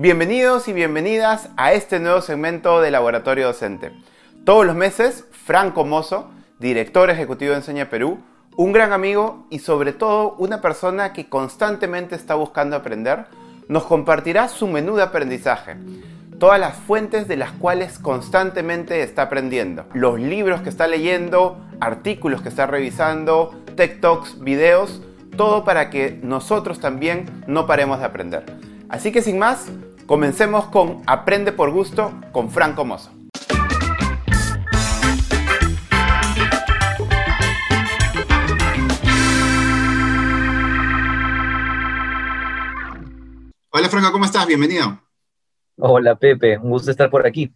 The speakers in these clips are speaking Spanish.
Bienvenidos y bienvenidas a este nuevo segmento de Laboratorio Docente. Todos los meses, Franco Mozo, director ejecutivo de Enseña Perú, un gran amigo y sobre todo una persona que constantemente está buscando aprender, nos compartirá su menú de aprendizaje. Todas las fuentes de las cuales constantemente está aprendiendo. Los libros que está leyendo, artículos que está revisando, tech talks, videos, todo para que nosotros también no paremos de aprender. Así que sin más, Comencemos con Aprende por Gusto con Franco Mozo. Hola Franco, ¿cómo estás? Bienvenido. Hola Pepe, un gusto estar por aquí.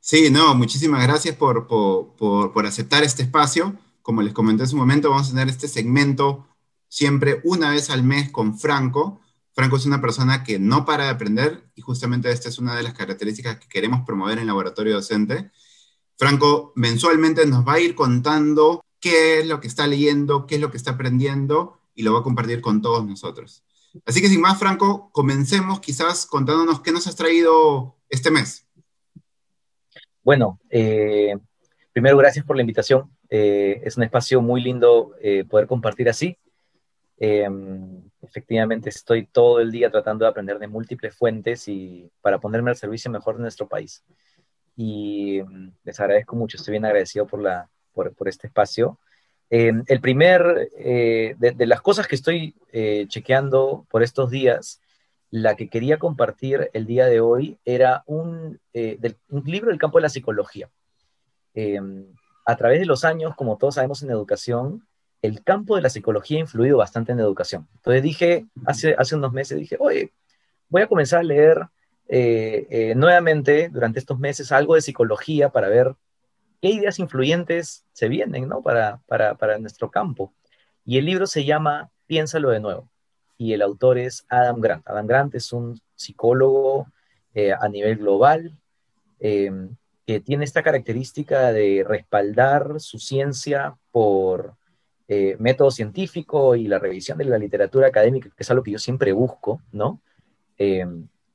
Sí, no, muchísimas gracias por, por, aceptar este espacio. Como les comenté hace un momento, vamos a tener este segmento siempre una vez al mes con Franco, Franco es una persona que no para de aprender y justamente esta es una de las características que queremos promover en el laboratorio docente. Franco mensualmente nos va a ir contando qué es lo que está leyendo, qué es lo que está aprendiendo y lo va a compartir con todos nosotros. Así que sin más, Franco, comencemos quizás contándonos qué nos has traído este mes. Bueno, eh, primero gracias por la invitación. Eh, es un espacio muy lindo eh, poder compartir así. Em, efectivamente, estoy todo el día tratando de aprender de múltiples fuentes y para ponerme al servicio mejor de nuestro país. Y em, les agradezco mucho, estoy bien agradecido por, la, por, este espacio. Em, el primer, eh, de, las cosas que estoy eh, chequeando por estos días, la que quería compartir el día de hoy era un, eh, un libro del campo de la psicología. a través de los años, como todos sabemos en educación, el campo de la psicología ha influido bastante en la educación. Entonces dije, hace, hace unos meses, dije, oye, voy a comenzar a leer eh, eh, nuevamente durante estos meses algo de psicología para ver qué ideas influyentes se vienen, ¿no? Para, para, para nuestro campo. Y el libro se llama Piénsalo de nuevo. Y el autor es Adam Grant. Adam Grant es un psicólogo eh, a nivel global que tiene esta característica de respaldar su ciencia por eh, método científico y la revisión de la literatura académica, que es algo que yo siempre busco, ¿no? Eh,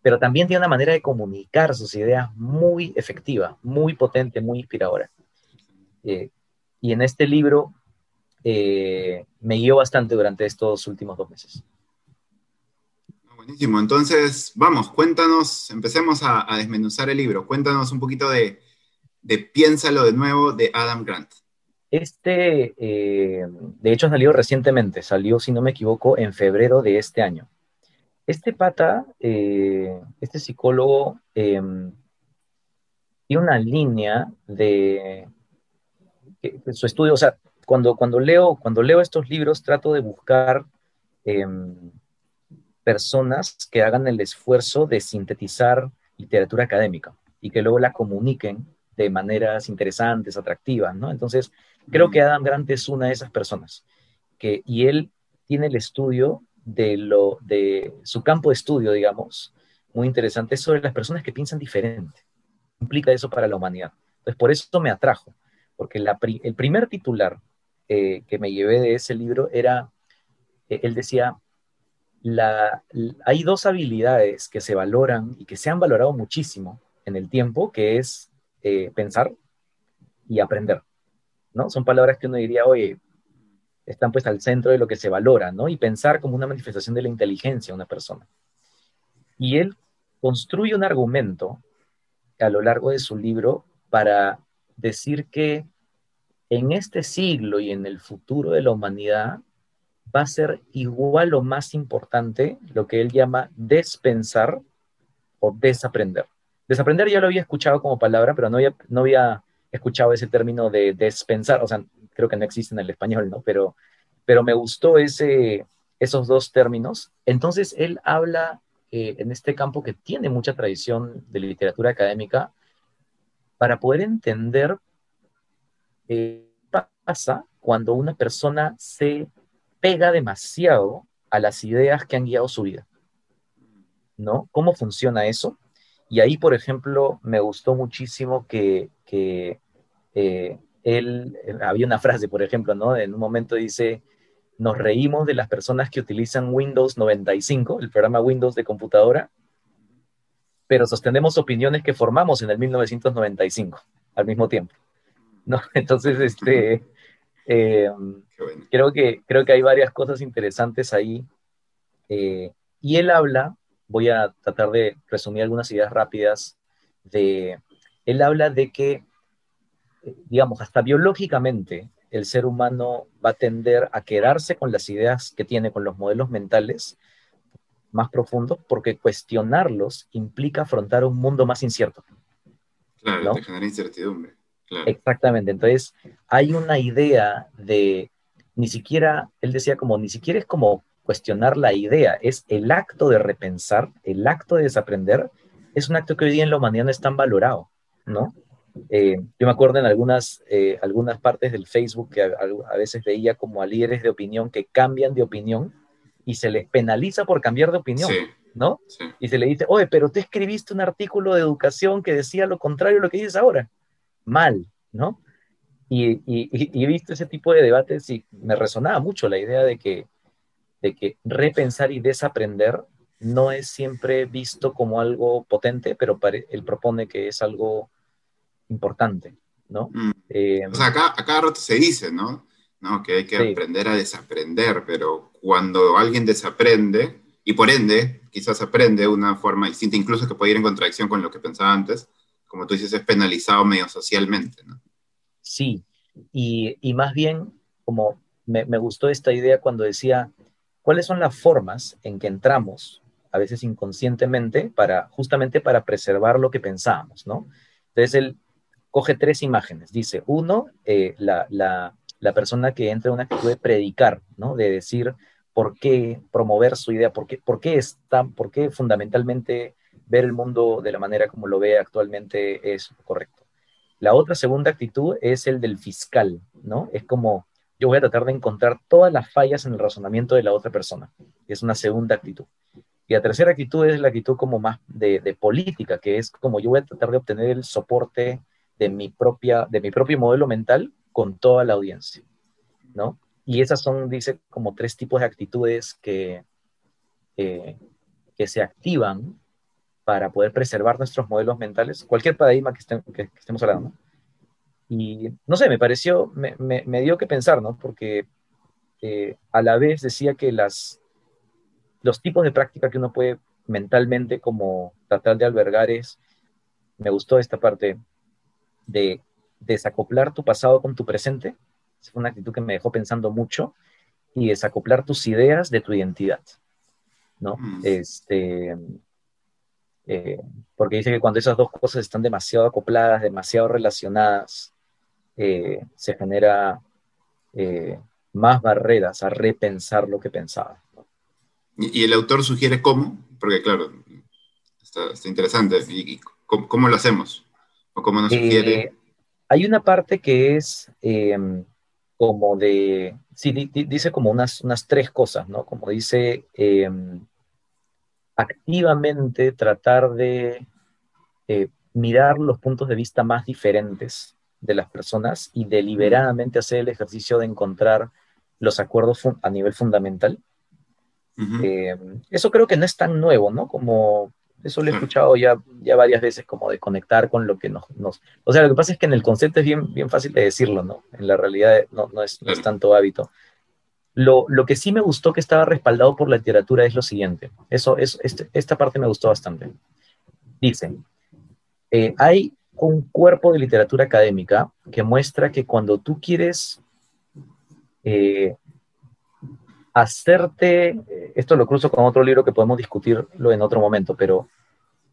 pero también tiene una manera de comunicar sus ideas muy efectiva, muy potente, muy inspiradora. Eh, y en este libro me guió bastante durante estos últimos dos meses. Buenísimo, entonces vamos, cuéntanos, empecemos a, desmenuzar el libro, cuéntanos un poquito de Piénsalo de nuevo de Adam Grant. Este, eh, de hecho, salió recientemente, salió, si no me equivoco, en febrero de este año. Este pata, eh, este psicólogo, em, tiene una línea de su estudio, o sea, cuando, cuando, leo, cuando leo estos libros trato de buscar em, personas que hagan el esfuerzo de sintetizar literatura académica y que luego la comuniquen de maneras interesantes, atractivas, ¿no? Entonces, creo que Adam Grant es una de esas personas, que, y él tiene el estudio de, lo, de su campo de estudio, digamos, muy interesante sobre las personas que piensan diferente. ¿Qué implica eso para la humanidad? Entonces, por eso me atrajo, porque el primer titular eh, que me llevé de ese libro era, eh, él decía, la, hay dos habilidades que se valoran y que se han valorado muchísimo en el tiempo, que es eh, pensar y aprender, Son palabras que uno diría, oye, están pues al centro de lo que se valora, ¿no? Y pensar como una manifestación de la inteligencia de una persona. Y él construye un argumento a lo largo de su libro para decir que en este siglo y en el futuro de la humanidad va a ser igual o más importante lo que él llama despensar o desaprender. Desaprender ya lo había escuchado como palabra, pero no había, no había escuchado ese término de despensar, o sea, creo que no existe en el español, ¿no? Pero, pero me gustó ese, esos dos términos. Entonces, él habla eh, en este campo que tiene mucha tradición de literatura académica para poder entender eh, qué pasa cuando una persona se pega demasiado a las ideas que han guiado su vida. ¿No? ¿Cómo funciona eso? Y ahí, por ejemplo, me gustó muchísimo que, que eh, él, eh, había una frase, por ejemplo, ¿no? En un momento dice, nos reímos de las personas que utilizan Windows 95, el programa Windows de computadora, pero sostenemos opiniones que formamos en el 1995 al mismo tiempo. ¿no? Entonces, este, eh, creo, que, creo que hay varias cosas interesantes ahí. Eh, y él habla, voy a tratar de resumir algunas ideas rápidas, de, él habla de que, digamos, hasta biológicamente, el ser humano va a tender a quedarse con las ideas que tiene, con los modelos mentales más profundos, porque cuestionarlos implica afrontar un mundo más incierto. Claro, te genera incertidumbre. Exactamente, entonces hay una idea de, ni siquiera, él decía como, ni siquiera es como cuestionar la idea, es el acto de repensar, el acto de desaprender, es un acto que hoy día en la humanidad no es tan valorado, ¿no? Eh, yo me acuerdo en algunas, eh, algunas partes del Facebook que a, veces veía como a líderes de opinión que cambian de opinión y se les penaliza por cambiar de opinión, ¿no? Y se le dice, oye, pero tú escribiste un artículo de educación que decía lo contrario a lo que dices ahora. Mal, ¿no? Y, y, he visto ese tipo de debates y me resonaba mucho la idea de que, de que repensar y desaprender no es siempre visto como algo potente, pero él propone que es algo importante, ¿no? Mm. Eh, o sea, acá, a cada rato se dice, ¿no? ¿no? Que hay que aprender a desaprender, pero cuando alguien desaprende, y por ende, quizás aprende una forma distinta, incluso que puede ir en contradicción con lo que pensaba antes, como tú dices, es penalizado medio socialmente, ¿no? Sí, y, y más bien, como me, me, gustó esta idea cuando decía, ¿cuáles son las formas en que entramos, a veces inconscientemente, para, justamente para preservar lo que pensábamos, ¿no? Entonces él coge tres imágenes. Dice, uno, eh, la, la, la, persona que entra en una actitud de predicar, ¿no? De decir por qué promover su idea, por qué, por qué está, por qué fundamentalmente ver el mundo de la manera como lo ve actualmente es correcto. La otra segunda actitud es el del fiscal, ¿no? Es como yo voy a tratar de encontrar todas las fallas en el razonamiento de la otra persona. Es una segunda actitud. Y la tercera actitud es la actitud como más de, de política, que es como yo voy a tratar de obtener el soporte de mi, propia, de mi propio modelo mental con toda la audiencia, ¿no? Y esas son, dice, como tres tipos de actitudes que, que se activan para poder preservar nuestros modelos mentales, cualquier paradigma que, que, estemos hablando. Y no sé, me pareció, me, me, dio que pensar, ¿no? Porque eh, a la vez decía que las, los tipos de práctica que uno puede mentalmente como tratar de albergar es, me gustó esta parte, de desacoplar tu pasado con tu presente. Es una actitud que me dejó pensando mucho. Y desacoplar tus ideas de tu identidad. ¿no? Mm. Este, eh, porque dice que cuando esas dos cosas están demasiado acopladas, demasiado relacionadas, eh, se genera eh, más barreras a repensar lo que pensaba. ¿Y el autor sugiere cómo? Porque claro, está, interesante. ¿Y cómo, lo hacemos? ¿O cómo nos sugiere? hay una parte que es em, como de, sí, dice como unas, unas tres cosas, ¿no? Como dice em, activamente tratar de eh, mirar los puntos de vista más diferentes de las personas y deliberadamente hacer el ejercicio de encontrar los acuerdos a nivel fundamental. Eh, eso creo que no es tan nuevo, ¿no? Como eso lo he escuchado ya, ya varias veces, como de conectar con lo que nos, nos, O sea, lo que pasa es que en el concepto es bien, bien fácil de decirlo, ¿no? En la realidad no, no, es, no es tanto hábito. Lo, que sí me gustó que estaba respaldado por la literatura es lo siguiente. Eso, es, este, esta parte me gustó bastante. Dice, eh, hay un cuerpo de literatura académica que muestra que cuando tú quieres eh, hacerte, esto lo cruzo con otro libro que podemos discutirlo en otro momento, pero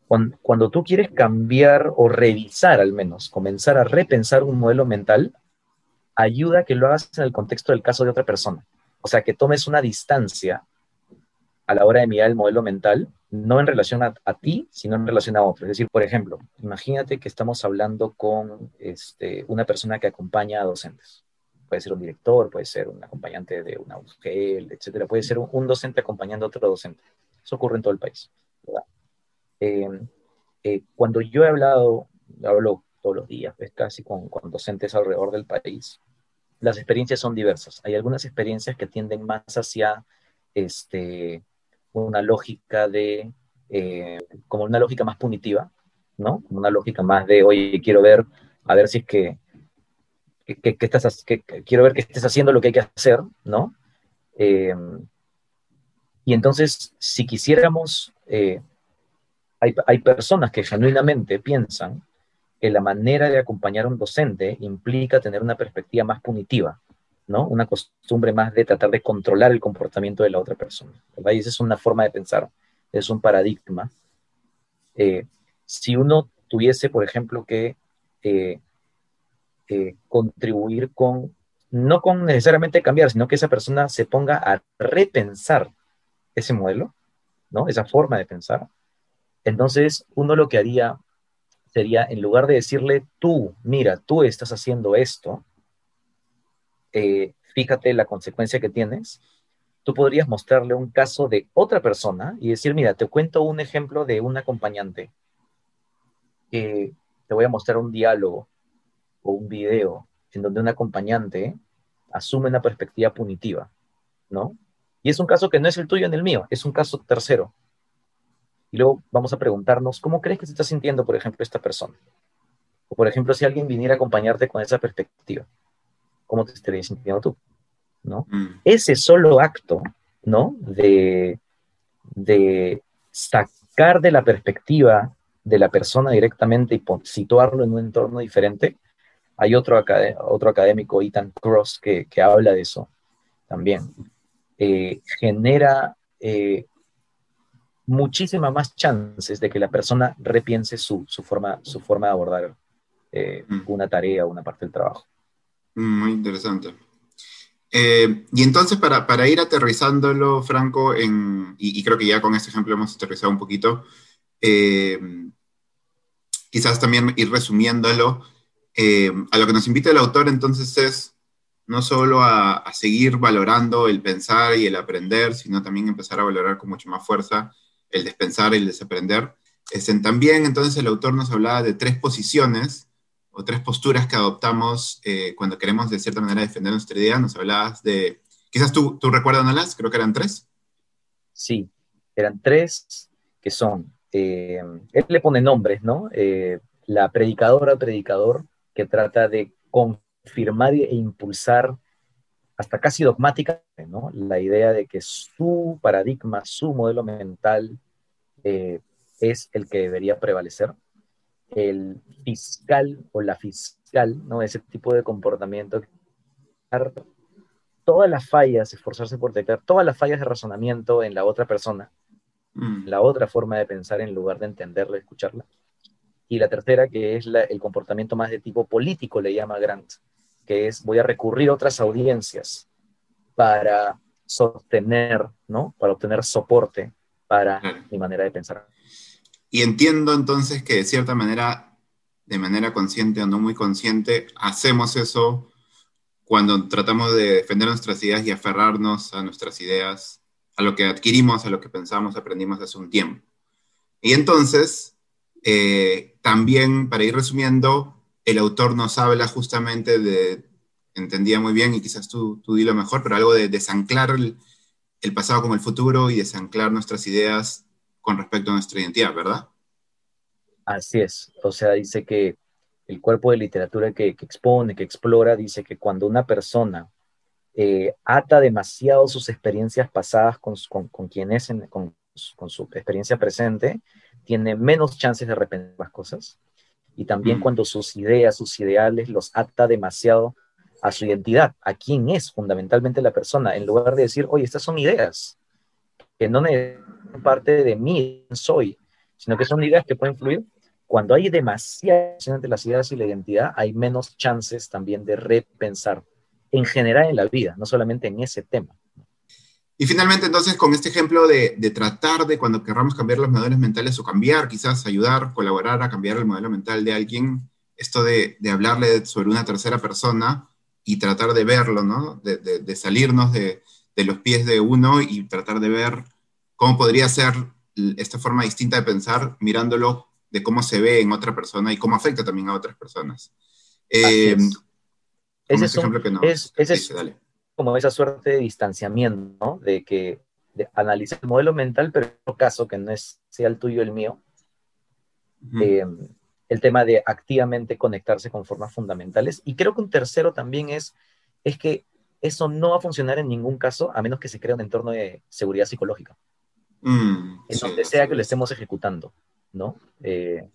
cuando, cuando, tú quieres cambiar o revisar al menos, comenzar a repensar un modelo mental, ayuda a que lo hagas en el contexto del caso de otra persona. O sea, que tomes una distancia a la hora de mirar el modelo mental, no en relación a, ti, sino en relación a otro. Es decir, por ejemplo, imagínate que estamos hablando con este, una persona que acompaña a docentes. Puede ser un director, puede ser un acompañante de una UGL, etcétera. Puede ser un, docente acompañando a otro docente. Eso ocurre en todo el país. Eh, eh, cuando yo he hablado, hablo todos los días, pues, casi con, con docentes alrededor del país, las experiencias son diversas. Hay algunas experiencias que tienden más hacia este, una lógica de eh, como una lógica más punitiva, ¿no? Como una lógica más de, oye, quiero ver, a ver si es que, estás, quiero ver que estés haciendo lo que hay que hacer, ¿no? Eh, y entonces, si quisiéramos, eh, hay, hay personas que genuinamente piensan que la manera de acompañar a un docente implica tener una perspectiva más punitiva, ¿no? Una costumbre más de tratar de controlar el comportamiento de la otra persona, ¿verdad? Y esa es una forma de pensar, es un paradigma. Eh, si uno tuviese, por ejemplo, que eh, eh, contribuir con, no con necesariamente cambiar, sino que esa persona se ponga a repensar ese modelo, ¿no? Esa forma de pensar. Entonces, uno lo que haría sería, en lugar de decirle, tú, mira, tú estás haciendo esto, eh, fíjate la consecuencia que tienes, tú podrías mostrarle un caso de otra persona y decir, mira, te cuento un ejemplo de un acompañante. te voy a mostrar un diálogo o un video en donde un acompañante asume una perspectiva punitiva, ¿no? Y es un caso que no es el tuyo ni el mío, es un caso tercero. Y luego vamos a preguntarnos, ¿cómo crees que se está sintiendo, por ejemplo, esta persona? O, por ejemplo, si alguien viniera a acompañarte con esa perspectiva. ¿Cómo te estarías sintiendo tú? ¿No? Mm. Ese solo acto, ¿no? De, de sacar de la perspectiva de la persona directamente y situarlo en un entorno diferente. Hay otro, otro académico, Ethan Cross, que, habla de eso también. Eh, genera eh, muchísimas más chances de que la persona repiense su, forma, su forma de abordar eh, mm. una tarea o una parte del trabajo. Muy interesante. Eh, y entonces, para, para, ir aterrizándolo, Franco, en, y, creo que ya con este ejemplo hemos aterrizado un poquito, eh, quizás también ir resumiéndolo, eh, a lo que nos invita el autor entonces es no solo a, a, seguir valorando el pensar y el aprender, sino también empezar a valorar con mucho más fuerza el despensar y el desaprender. Es en, también entonces el autor nos hablaba de tres posiciones o tres posturas que adoptamos eh, cuando queremos de cierta manera defender nuestra idea. Nos hablabas de, quizás tú, tú recuerdas, las creo que eran tres. Sí, eran tres que son, eh, él le pone nombres, ¿no? Eh, la predicadora, predicador, que trata de confirmar e impulsar hasta casi dogmática, ¿no? La idea de que su paradigma, su modelo mental es el que debería prevalecer el fiscal o la fiscal, ¿no? Ese tipo de comportamiento. Todas las fallas, esforzarse por detectar todas las fallas de razonamiento en la otra persona, mm. la otra forma de pensar en lugar de entenderla, escucharla. Y la tercera, que es el comportamiento más de tipo político, le llama Grant, que es voy a recurrir a otras audiencias para sostener, ¿no? Para obtener soporte para mi manera de pensar. Y entiendo entonces que de cierta manera, de manera consciente o no muy consciente, hacemos eso cuando tratamos de defender nuestras ideas y aferrarnos a nuestras ideas, a lo que adquirimos, a lo que pensamos, aprendimos hace un tiempo. Y entonces, eh, también, para ir resumiendo, el autor nos habla justamente de, entendía muy bien y quizás tú, tú dilo mejor, pero algo de desanclar el, el pasado como el futuro y desanclar nuestras ideas con respecto a nuestra identidad, ¿verdad? Así es. O sea, dice que el cuerpo de literatura que, expone, que explora, dice que cuando una persona eh, ata demasiado sus experiencias pasadas con, con, quien es, con, su experiencia presente, tiene menos chances de arrepentir las cosas. Y también mm. cuando sus ideas, sus ideales los ata demasiado a su identidad, a quién es fundamentalmente la persona, en lugar de decir, oye, estas son ideas, que no parte de mí soy, sino que son ideas que pueden fluir. Cuando hay demasiada entre las ideas y la identidad, hay menos chances también de repensar en general en la vida, no solamente en ese tema. Y finalmente, entonces, con este ejemplo de, tratar de cuando querramos cambiar los modelos mentales o cambiar, quizás ayudar, colaborar a cambiar el modelo mental de alguien, esto de, hablarle sobre una tercera persona y tratar de verlo, ¿no? De salirnos de, los pies de uno y tratar de ver cómo podría ser esta forma distinta de pensar mirándolo de cómo se ve en otra persona y cómo afecta también a otras personas. Eh, ese es, ejemplo que no, es, como esa suerte de distanciamiento, ¿no? De que de el modelo mental, pero en otro caso, que no es, sea el tuyo el mío, eh, el tema de activamente conectarse con formas fundamentales. Y creo que un tercero también es, es que eso no va a funcionar en ningún caso a menos que se crea un entorno de seguridad psicológica. Mm, en donde sea que lo estemos ejecutando, ¿no? Eh,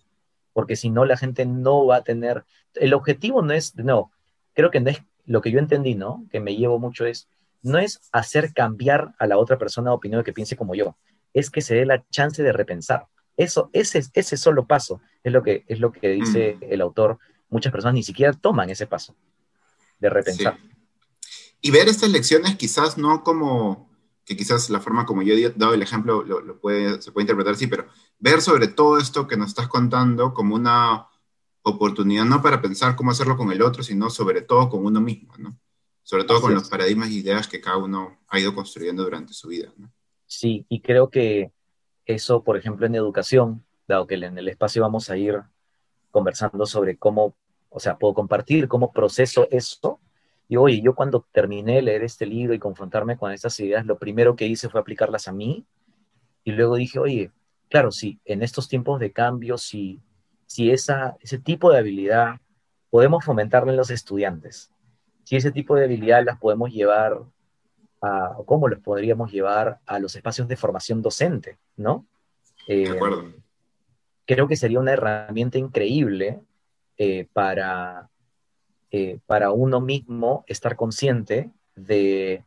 porque si no, la gente no va a tener... El objetivo no es, no, creo que no es lo que yo entendí, ¿no? Que me llevo mucho es, no es hacer cambiar a la otra persona de opinión que piense como yo, es que se dé la chance de repensar. Eso, ese, ese solo paso es lo que, es lo que dice mm. el autor. Muchas personas ni siquiera toman ese paso de repensar. Y ver estas lecciones quizás no como, que quizás la forma como yo he dado el ejemplo lo, puede, se puede interpretar así, pero ver sobre todo esto que nos estás contando como una oportunidad no para pensar cómo hacerlo con el otro, sino sobre todo con uno mismo, ¿no? Sobre todo con los paradigmas e ideas que cada uno ha ido construyendo durante su vida, ¿no? Sí, y creo que eso, por ejemplo, en educación, dado que en el espacio vamos a ir conversando sobre cómo, o sea, puedo compartir cómo proceso esto. Y oye, yo cuando terminé de leer este libro y confrontarme con estas ideas, lo primero que hice fue aplicarlas a mí. Y luego dije, oye, claro, si en estos tiempos de cambio, si, si esa, ese tipo de habilidad podemos fomentarla en los estudiantes, si ese tipo de habilidad las podemos llevar a, o cómo los podríamos llevar a los espacios de formación docente, ¿no? de eh, acuerdo. Creo que sería una herramienta increíble eh, para, eh, para uno mismo estar consciente de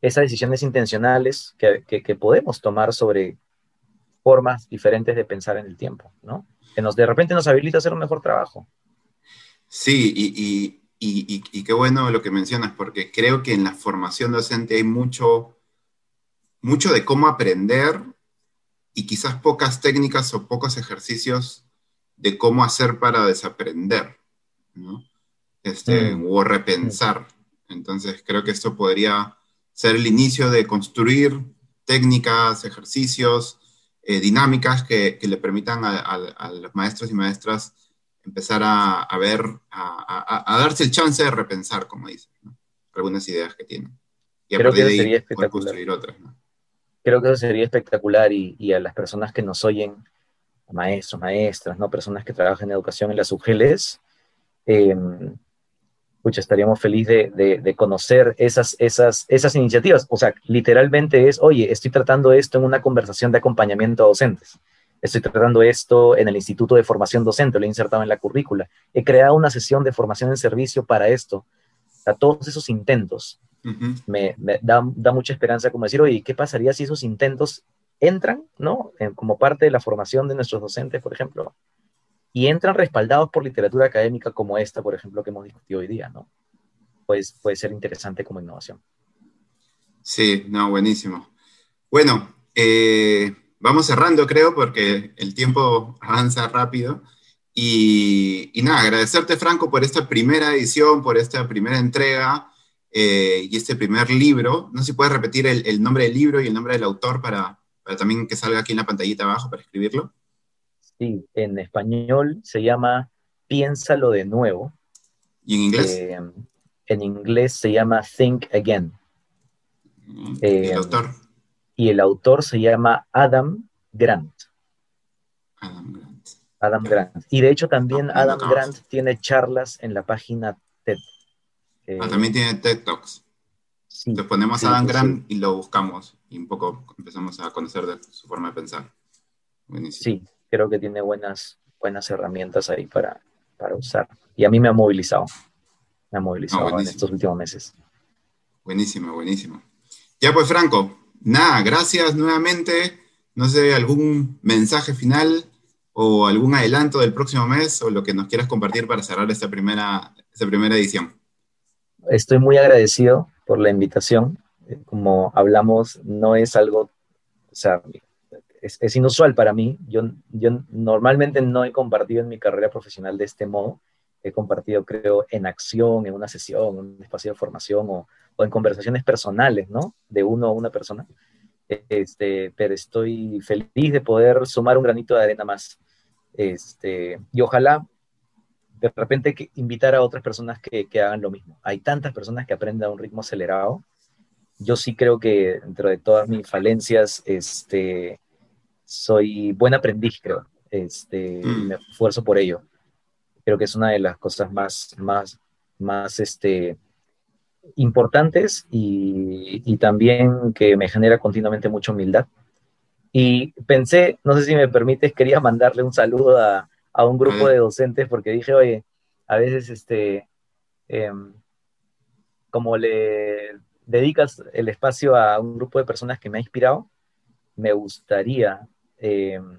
esas decisiones intencionales que, que podemos tomar sobre formas diferentes de pensar en el tiempo, ¿no? Que nos de repente nos habilita a hacer un mejor trabajo. Sí, y, y, qué bueno lo que mencionas, porque creo que en la formación docente hay mucho, mucho de cómo aprender y quizás pocas técnicas o pocos ejercicios de cómo hacer para desaprender, ¿no? Este, mm. O repensar. Entonces creo que esto podría ser el inicio de construir técnicas, ejercicios, eh, dinámicas que, le permitan a, los maestros y maestras empezar a, ver, a, darse el chance de repensar, como dicen, algunas ideas que tienen. Y a Creo que sería espectacular. construir otras. Creo que eso sería espectacular y, a las personas que nos oyen, maestros, maestras, ¿no? personas que trabajan en educación en las UGELES, eh, estaríamos felices de, conocer esas, esas, esas iniciativas. O sea, literalmente es, oye, estoy tratando esto en una conversación de acompañamiento a docentes. Estoy tratando esto en el Instituto de Formación Docente, lo he insertado en la currícula. He creado una sesión de formación en servicio para esto. A todos esos intentos me, da, mucha esperanza como decir, oye, ¿qué pasaría si esos intentos entran, ¿no? como parte de la formación de nuestros docentes, por ejemplo, y entran respaldados por literatura académica como esta, por ejemplo, que hemos discutido hoy día, ¿no? Pues puede ser interesante como innovación. Sí, no, buenísimo. Bueno, eh, vamos cerrando, creo, porque el tiempo avanza rápido. Y, nada, agradecerte, Franco, por esta primera edición, por esta primera entrega eh, y este primer libro. No sé si puedes repetir el, nombre del libro y el nombre del autor para, para también que salga aquí en la pantallita abajo para escribirlo. Sí, en español se llama Piénsalo de nuevo. ¿Y en inglés? Eh, en inglés se llama Think Again. Mm, ¿Y el eh, autor? Y el autor se llama Adam Grant. Adam Grant. Adam Grant. Y de hecho también Adam Grant tiene charlas en la página TED. ah, también tiene TED Talks. Sí, Entonces ponemos Adam Grant y lo buscamos y un poco empezamos a conocer de su forma de pensar. Buenísimo. Sí, creo que tiene buenas, buenas herramientas ahí para, para usar. Y a mí me ha movilizado, me ha movilizado en estos últimos meses. Buenísimo, buenísimo. Ya pues, Franco, nada, gracias nuevamente. No sé, algún mensaje final o algún adelanto del próximo mes o lo que nos quieras compartir para cerrar esta primera, esta primera edición. Estoy muy agradecido por la invitación. Como hablamos, no es algo, o sea, es, inusual para mí. Yo, yo normalmente no he compartido en mi carrera profesional de este modo. He compartido, creo, en acción, en una sesión, en un espacio de formación o, o en conversaciones personales, ¿no? De uno a una persona. Este, pero estoy feliz de poder sumar un granito de arena más. Este, y ojalá de repente invitar a otras personas que, que, hagan lo mismo. Hay tantas personas que aprenden a un ritmo acelerado yo sí creo que dentro de todas mis falencias, este, soy buen aprendiz, creo. Este, mm. Me esfuerzo por ello. Creo que es una de las cosas más, más, más este, importantes y, y también que me genera continuamente mucha humildad. Y pensé, no sé si me permites, quería mandarle un saludo a, a un grupo de docentes porque dije, oye, a veces este, em, como le dedicas el espacio a un grupo de personas que me ha inspirado, me gustaría, em,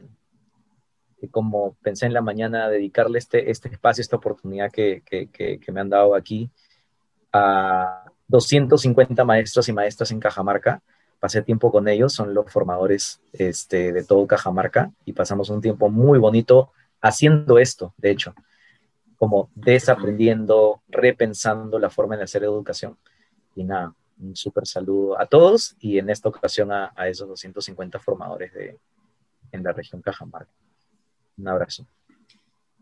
como pensé en la mañana, dedicarle este, este espacio, esta oportunidad que, que, me han dado aquí a 250 maestros y maestras en Cajamarca. Pasé tiempo con ellos, son los formadores este, de todo Cajamarca y pasamos un tiempo muy bonito haciendo esto, de hecho, como desaprendiendo, repensando la forma de hacer educación. Y nada, un súper saludo a todos y en esta ocasión a, esos 250 formadores de, en la región Cajamarca. Un abrazo.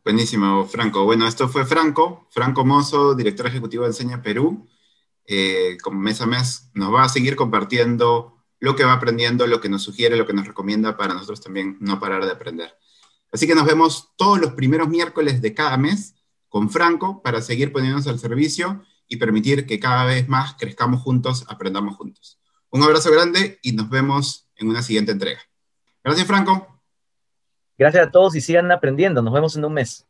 Buenísimo, Franco. Bueno, esto fue Franco, Franco Mozo, director ejecutivo de Enseña Perú. Eh, como mes a mes nos va a seguir compartiendo lo que va aprendiendo, lo que nos sugiere, lo que nos recomienda para nosotros también no parar de aprender. Así que nos vemos todos los primeros miércoles de cada mes con Franco para seguir poniéndonos al servicio y permitir que cada vez más crezcamos juntos, aprendamos juntos. Un abrazo grande y nos vemos en una siguiente entrega. Gracias, Franco. Gracias a todos y sigan aprendiendo. Nos vemos en un mes.